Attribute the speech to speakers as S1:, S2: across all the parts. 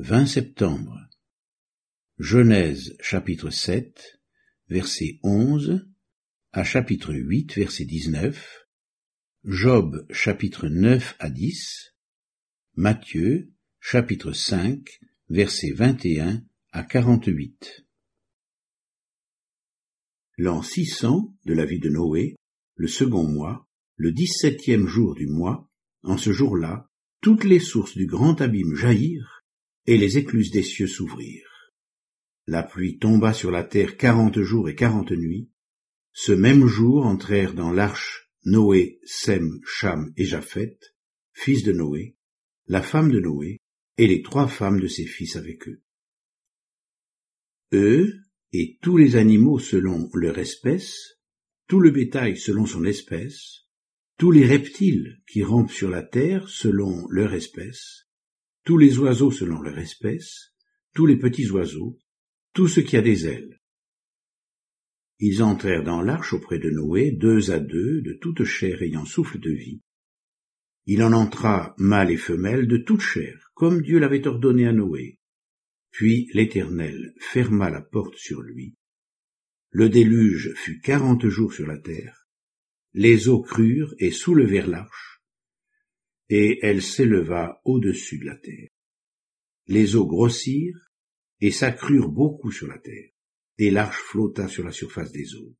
S1: 20 septembre. Genèse chapitre 7, verset 11 à chapitre 8, verset 19. Job chapitre 9 à 10. Matthieu chapitre 5, verset 21 à 48. L'an 600 de la vie de Noé, le second mois, le dix-septième jour du mois, en ce jour-là, toutes les sources du grand abîme jaillirent et les écluses des cieux s'ouvrirent. La pluie tomba sur la terre quarante jours et quarante nuits. Ce même jour entrèrent dans l'arche Noé, Sem, Cham et Japhet, fils de Noé, la femme de Noé, et les trois femmes de ses fils avec eux. Eux, et tous les animaux selon leur espèce, tout le bétail selon son espèce, tous les reptiles qui rampent sur la terre selon leur espèce, tous les oiseaux selon leur espèce, tous les petits oiseaux, tout ce qui a des ailes. Ils entrèrent dans l'arche auprès de Noé, deux à deux, de toute chair ayant souffle de vie. Il en entra mâle et femelle de toute chair, comme Dieu l'avait ordonné à Noé. Puis l'Éternel ferma la porte sur lui. Le déluge fut quarante jours sur la terre. Les eaux crurent et soulevèrent l'arche, et elle s'éleva au-dessus de la terre. Les eaux grossirent et s'accrurent beaucoup sur la terre, et l'arche flotta sur la surface des eaux.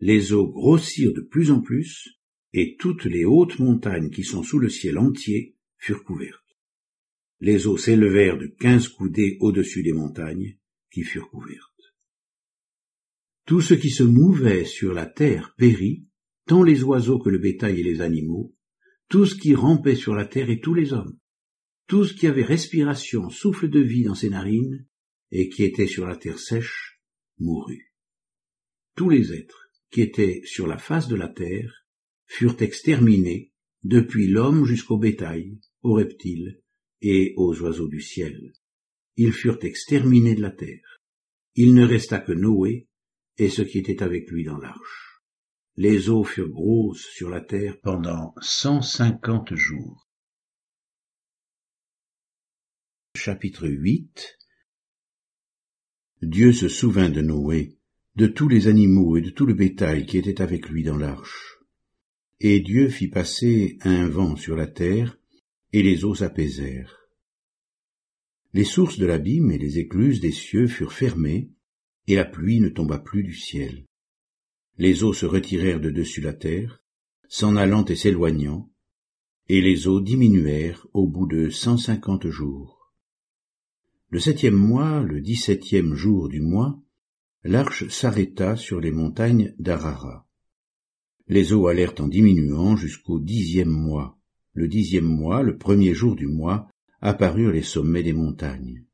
S1: Les eaux grossirent de plus en plus, et toutes les hautes montagnes qui sont sous le ciel entier furent couvertes. Les eaux s'élevèrent de quinze coudées au-dessus des montagnes qui furent couvertes. Tout ce qui se mouvait sur la terre périt, tant les oiseaux que le bétail et les animaux, tout ce qui rampait sur la terre et tous les hommes, tout ce qui avait respiration, souffle de vie dans ses narines, et qui était sur la terre sèche, mourut. Tous les êtres qui étaient sur la face de la terre furent exterminés, depuis l'homme jusqu'au bétail, aux reptiles et aux oiseaux du ciel. Ils furent exterminés de la terre. Il ne resta que Noé et ce qui était avec lui dans l'arche les eaux furent grosses sur la terre pendant cent cinquante jours. Chapitre 8 Dieu se souvint de Noé, de tous les animaux et de tout le bétail qui était avec lui dans l'arche. Et Dieu fit passer un vent sur la terre, et les eaux s'apaisèrent. Les sources de l'abîme et les écluses des cieux furent fermées, et la pluie ne tomba plus du ciel les eaux se retirèrent de dessus la terre, s'en allant et s'éloignant, et les eaux diminuèrent au bout de cent cinquante jours. Le septième mois, le dix-septième jour du mois, l'arche s'arrêta sur les montagnes d'Arara. Les eaux allèrent en diminuant jusqu'au dixième mois. Le dixième mois, le premier jour du mois, apparurent les sommets des montagnes.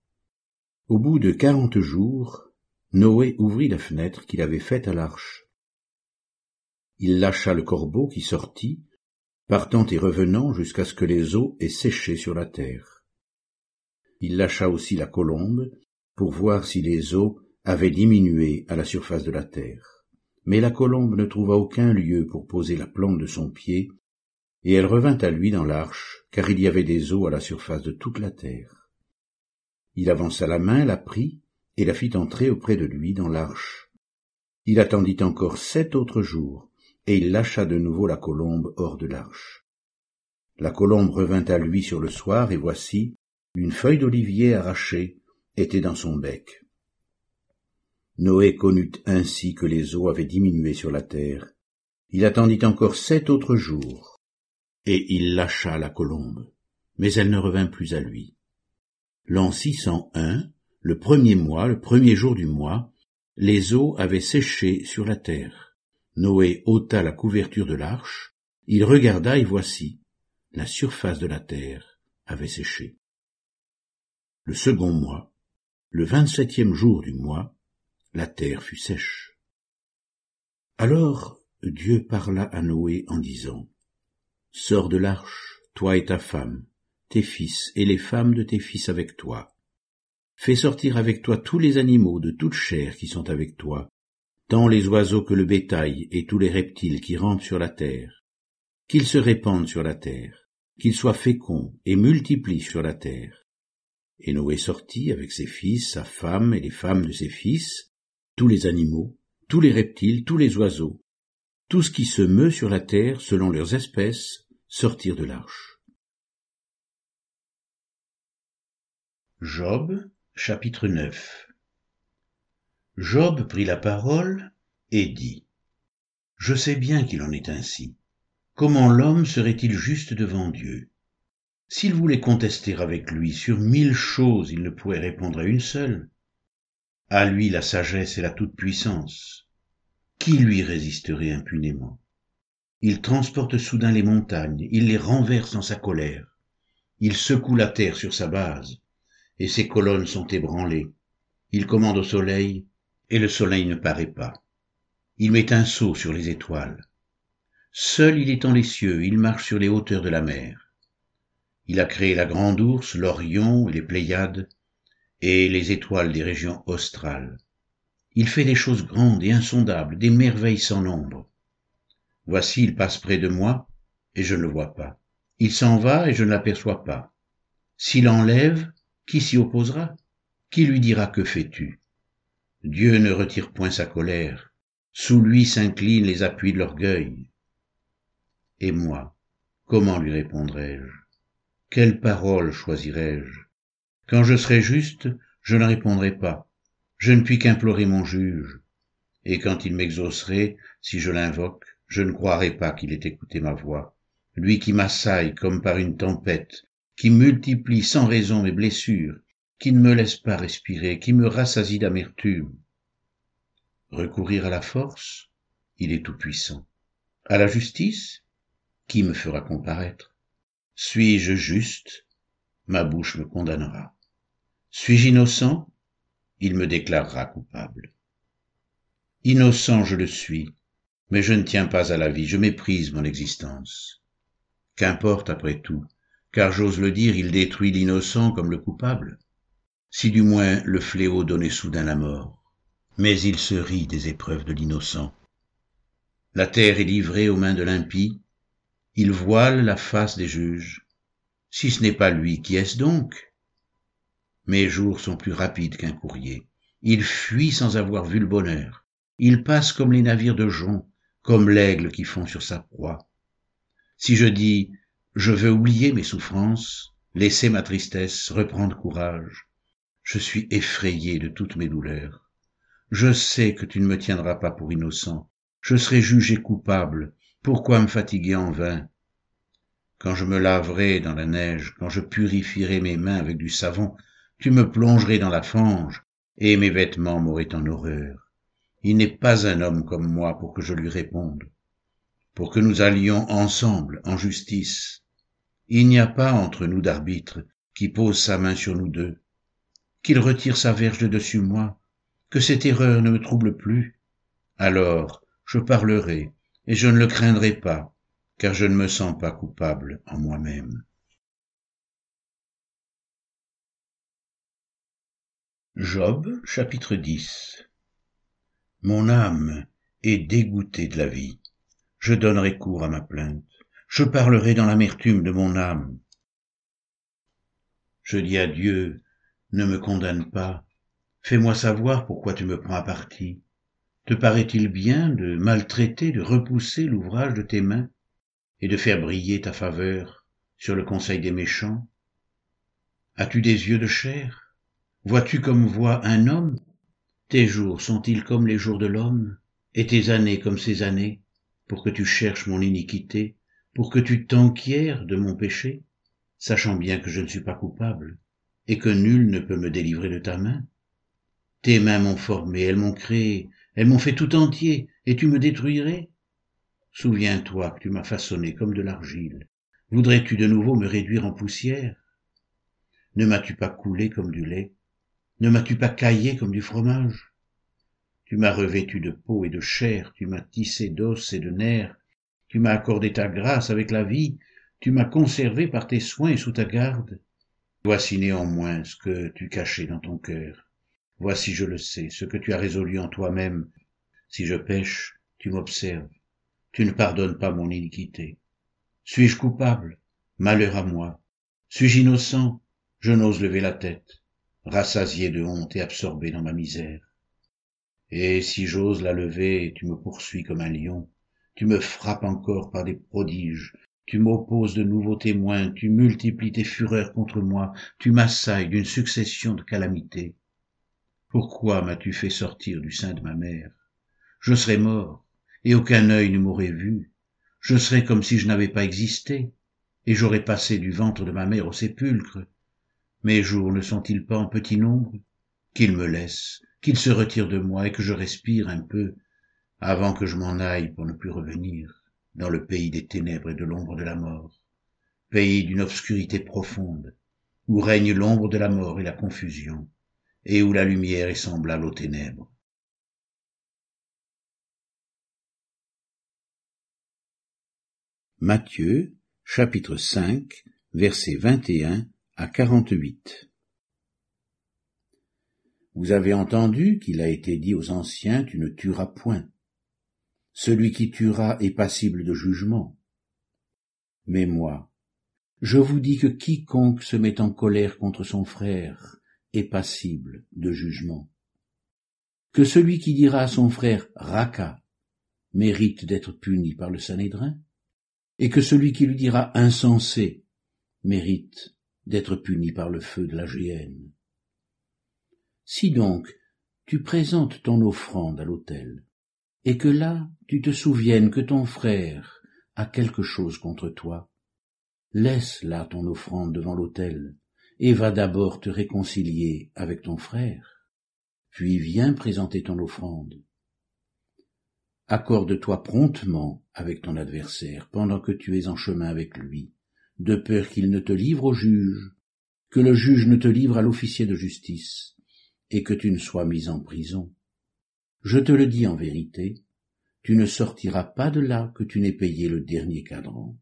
S1: Au bout de quarante jours, Noé ouvrit la fenêtre qu'il avait faite à l'arche il lâcha le corbeau qui sortit, partant et revenant jusqu'à ce que les eaux aient séché sur la terre. Il lâcha aussi la colombe pour voir si les eaux avaient diminué à la surface de la terre. Mais la colombe ne trouva aucun lieu pour poser la plante de son pied, et elle revint à lui dans l'arche, car il y avait des eaux à la surface de toute la terre. Il avança la main, la prit, et la fit entrer auprès de lui dans l'arche. Il attendit encore sept autres jours, et il lâcha de nouveau la colombe hors de l'arche. La colombe revint à lui sur le soir, et voici, une feuille d'olivier arrachée était dans son bec. Noé connut ainsi que les eaux avaient diminué sur la terre. Il attendit encore sept autres jours, et il lâcha la colombe, mais elle ne revint plus à lui. L'an 601, le premier mois, le premier jour du mois, les eaux avaient séché sur la terre. Noé ôta la couverture de l'arche, il regarda et voici, la surface de la terre avait séché. Le second mois, le vingt-septième jour du mois, la terre fut sèche. Alors Dieu parla à Noé en disant, Sors de l'arche, toi et ta femme, tes fils et les femmes de tes fils avec toi. Fais sortir avec toi tous les animaux de toute chair qui sont avec toi, tant les oiseaux que le bétail et tous les reptiles qui rampent sur la terre, qu'ils se répandent sur la terre, qu'ils soient féconds et multiplient sur la terre. Et Noé sortit avec ses fils, sa femme et les femmes de ses fils, tous les animaux, tous les reptiles, tous les oiseaux, tout ce qui se meut sur la terre selon leurs espèces, sortirent de l'arche. Job, chapitre 9 Job prit la parole et dit Je sais bien qu'il en est ainsi. Comment l'homme serait-il juste devant Dieu? S'il voulait contester avec lui sur mille choses, il ne pourrait répondre à une seule. À lui la sagesse et la toute-puissance. Qui lui résisterait impunément? Il transporte soudain les montagnes, il les renverse dans sa colère. Il secoue la terre sur sa base, et ses colonnes sont ébranlées. Il commande au soleil, et le soleil ne paraît pas. Il met un sceau sur les étoiles. Seul il étend les cieux, il marche sur les hauteurs de la mer. Il a créé la grande ours, l'Orion les Pléiades, et les étoiles des régions australes. Il fait des choses grandes et insondables, des merveilles sans nombre. Voici, il passe près de moi, et je ne le vois pas. Il s'en va, et je ne l'aperçois pas. S'il enlève, qui s'y opposera? Qui lui dira que fais-tu? Dieu ne retire point sa colère, sous lui s'inclinent les appuis de l'orgueil. Et moi, comment lui répondrai-je? Quelle parole choisirai-je? Quand je serai juste, je ne répondrai pas. Je ne puis qu'implorer mon juge. Et quand il m'exaucerait, si je l'invoque, je ne croirai pas qu'il ait écouté ma voix. Lui qui m'assaille comme par une tempête, qui multiplie sans raison mes blessures, qui ne me laisse pas respirer, qui me rassasie d'amertume. Recourir à la force, il est tout-puissant. À la justice, qui me fera comparaître? Suis-je juste? Ma bouche me condamnera. Suis-je innocent? Il me déclarera coupable. Innocent je le suis, mais je ne tiens pas à la vie, je méprise mon existence. Qu'importe après tout, car j'ose le dire, il détruit l'innocent comme le coupable si du moins le fléau donnait soudain la mort. Mais il se rit des épreuves de l'innocent. La terre est livrée aux mains de l'impie, il voile la face des juges. Si ce n'est pas lui, qui est-ce donc? Mes jours sont plus rapides qu'un courrier. Il fuit sans avoir vu le bonheur. Il passe comme les navires de jonc, comme l'aigle qui fond sur sa proie. Si je dis je veux oublier mes souffrances, laisser ma tristesse, reprendre courage, je suis effrayé de toutes mes douleurs. Je sais que tu ne me tiendras pas pour innocent. Je serai jugé coupable. Pourquoi me fatiguer en vain? Quand je me laverai dans la neige, quand je purifierai mes mains avec du savon, tu me plongerais dans la fange, et mes vêtements m'auraient en horreur. Il n'est pas un homme comme moi pour que je lui réponde, pour que nous allions ensemble en justice. Il n'y a pas entre nous d'arbitre qui pose sa main sur nous deux qu'il retire sa verge de dessus moi, que cette erreur ne me trouble plus. Alors je parlerai, et je ne le craindrai pas, car je ne me sens pas coupable en moi-même. Job chapitre 10 Mon âme est dégoûtée de la vie. Je donnerai cours à ma plainte. Je parlerai dans l'amertume de mon âme. Je dis à Dieu, ne me condamne pas. Fais-moi savoir pourquoi tu me prends à partie. Te paraît-il bien de maltraiter, de repousser l'ouvrage de tes mains et de faire briller ta faveur sur le conseil des méchants? As-tu des yeux de chair? Vois-tu comme voit un homme? Tes jours sont-ils comme les jours de l'homme? Et tes années comme ses années? Pour que tu cherches mon iniquité, pour que tu t'enquières de mon péché, sachant bien que je ne suis pas coupable et que nul ne peut me délivrer de ta main. Tes mains m'ont formé, elles m'ont créé, elles m'ont fait tout entier, et tu me détruirais Souviens-toi que tu m'as façonné comme de l'argile. Voudrais-tu de nouveau me réduire en poussière? Ne m'as-tu pas coulé comme du lait? Ne m'as-tu pas caillé comme du fromage? Tu m'as revêtu de peau et de chair, tu m'as tissé d'os et de nerfs, tu m'as accordé ta grâce avec la vie, tu m'as conservé par tes soins et sous ta garde. Voici néanmoins ce que tu cachais dans ton cœur. Voici, je le sais, ce que tu as résolu en toi-même. Si je pêche, tu m'observes. Tu ne pardonnes pas mon iniquité. Suis-je coupable? Malheur à moi. Suis-je innocent? Je n'ose lever la tête, rassasié de honte et absorbé dans ma misère. Et si j'ose la lever, tu me poursuis comme un lion, tu me frappes encore par des prodiges, tu m'opposes de nouveaux témoins, tu multiplies tes fureurs contre moi, tu m'assailles d'une succession de calamités. Pourquoi m'as-tu fait sortir du sein de ma mère? Je serais mort, et aucun œil ne m'aurait vu. Je serais comme si je n'avais pas existé, et j'aurais passé du ventre de ma mère au sépulcre. Mes jours ne sont-ils pas en petit nombre? Qu'il me laisse, qu'il se retire de moi et que je respire un peu, avant que je m'en aille pour ne plus revenir dans le pays des ténèbres et de l'ombre de la mort, pays d'une obscurité profonde, où règne l'ombre de la mort et la confusion, et où la lumière est semblable aux ténèbres. Matthieu, chapitre 5, versets 21 à 48. Vous avez entendu qu'il a été dit aux anciens, tu ne tueras point. Celui qui tuera est passible de jugement. Mais moi, je vous dis que quiconque se met en colère contre son frère est passible de jugement. Que celui qui dira à son frère Raka mérite d'être puni par le Sanhédrin, et que celui qui lui dira insensé mérite d'être puni par le feu de la géhenne. Si donc tu présentes ton offrande à l'autel, et que là tu te souviennes que ton frère a quelque chose contre toi, laisse là ton offrande devant l'autel, et va d'abord te réconcilier avec ton frère, puis viens présenter ton offrande. Accorde-toi promptement avec ton adversaire pendant que tu es en chemin avec lui, de peur qu'il ne te livre au juge, que le juge ne te livre à l'officier de justice, et que tu ne sois mis en prison. Je te le dis en vérité, tu ne sortiras pas de là que tu n'aies payé le dernier cadran.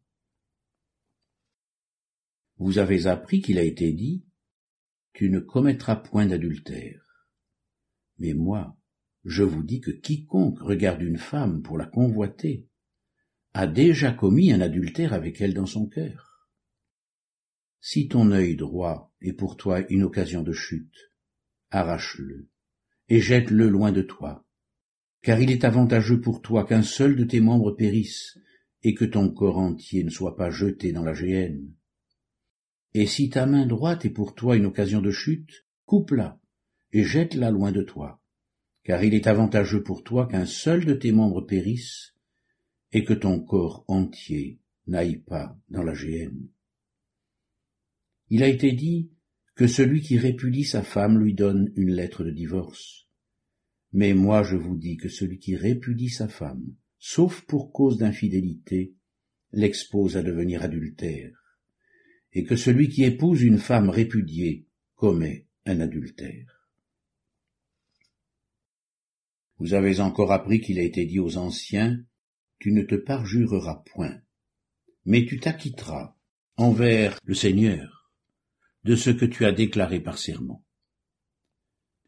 S1: Vous avez appris qu'il a été dit, tu ne commettras point d'adultère. Mais moi, je vous dis que quiconque regarde une femme pour la convoiter a déjà commis un adultère avec elle dans son cœur. Si ton œil droit est pour toi une occasion de chute, arrache-le et jette-le loin de toi car il est avantageux pour toi qu'un seul de tes membres périsse, et que ton corps entier ne soit pas jeté dans la géhenne. Et si ta main droite est pour toi une occasion de chute, coupe-la, et jette-la loin de toi, car il est avantageux pour toi qu'un seul de tes membres périsse, et que ton corps entier n'aille pas dans la géhenne. Il a été dit que celui qui répudie sa femme lui donne une lettre de divorce. Mais moi je vous dis que celui qui répudie sa femme, sauf pour cause d'infidélité, l'expose à devenir adultère, et que celui qui épouse une femme répudiée commet un adultère. Vous avez encore appris qu'il a été dit aux anciens, tu ne te parjureras point, mais tu t'acquitteras envers le Seigneur de ce que tu as déclaré par serment.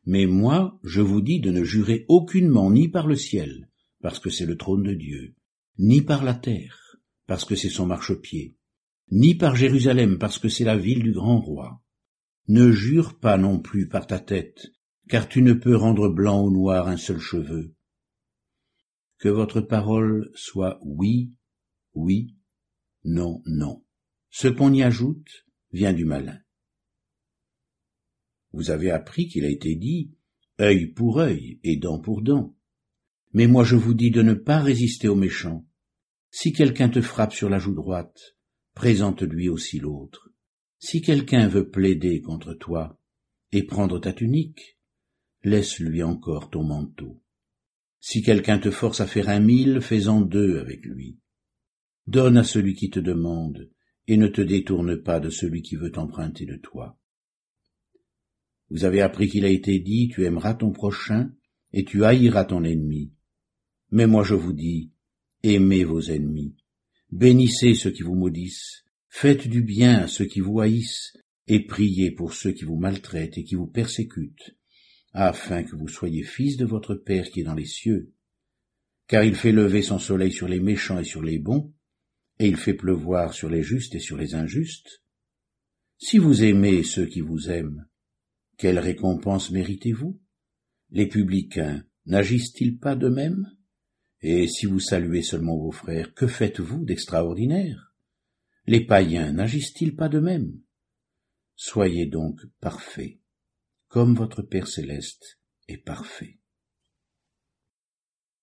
S1: Mais moi, je vous dis de ne jurer aucunement ni par le ciel, parce que c'est le trône de Dieu, ni par la terre, parce que c'est son marchepied, ni par Jérusalem, parce que c'est la ville du grand roi. Ne jure pas non plus par ta tête, car tu ne peux rendre blanc ou noir un seul cheveu. Que votre parole soit oui, oui, non, non. Ce qu'on y ajoute vient du malin. Vous avez appris qu'il a été dit œil pour œil et dent pour dent. Mais moi je vous dis de ne pas résister aux méchants. Si quelqu'un te frappe sur la joue droite, présente-lui aussi l'autre. Si quelqu'un veut plaider contre toi et prendre ta tunique, laisse-lui encore ton manteau. Si quelqu'un te force à faire un mille, fais-en deux avec lui. Donne à celui qui te demande, et ne te détourne pas de celui qui veut emprunter de toi. Vous avez appris qu'il a été dit, tu aimeras ton prochain, et tu haïras ton ennemi. Mais moi je vous dis, aimez vos ennemis, bénissez ceux qui vous maudissent, faites du bien à ceux qui vous haïssent, et priez pour ceux qui vous maltraitent et qui vous persécutent, afin que vous soyez fils de votre Père qui est dans les cieux. Car il fait lever son soleil sur les méchants et sur les bons, et il fait pleuvoir sur les justes et sur les injustes. Si vous aimez ceux qui vous aiment, quelle récompense méritez-vous? Les publicains n'agissent-ils pas de même Et si vous saluez seulement vos frères, que faites-vous d'extraordinaire? Les païens n'agissent-ils pas de même Soyez donc parfaits, comme votre Père céleste est parfait.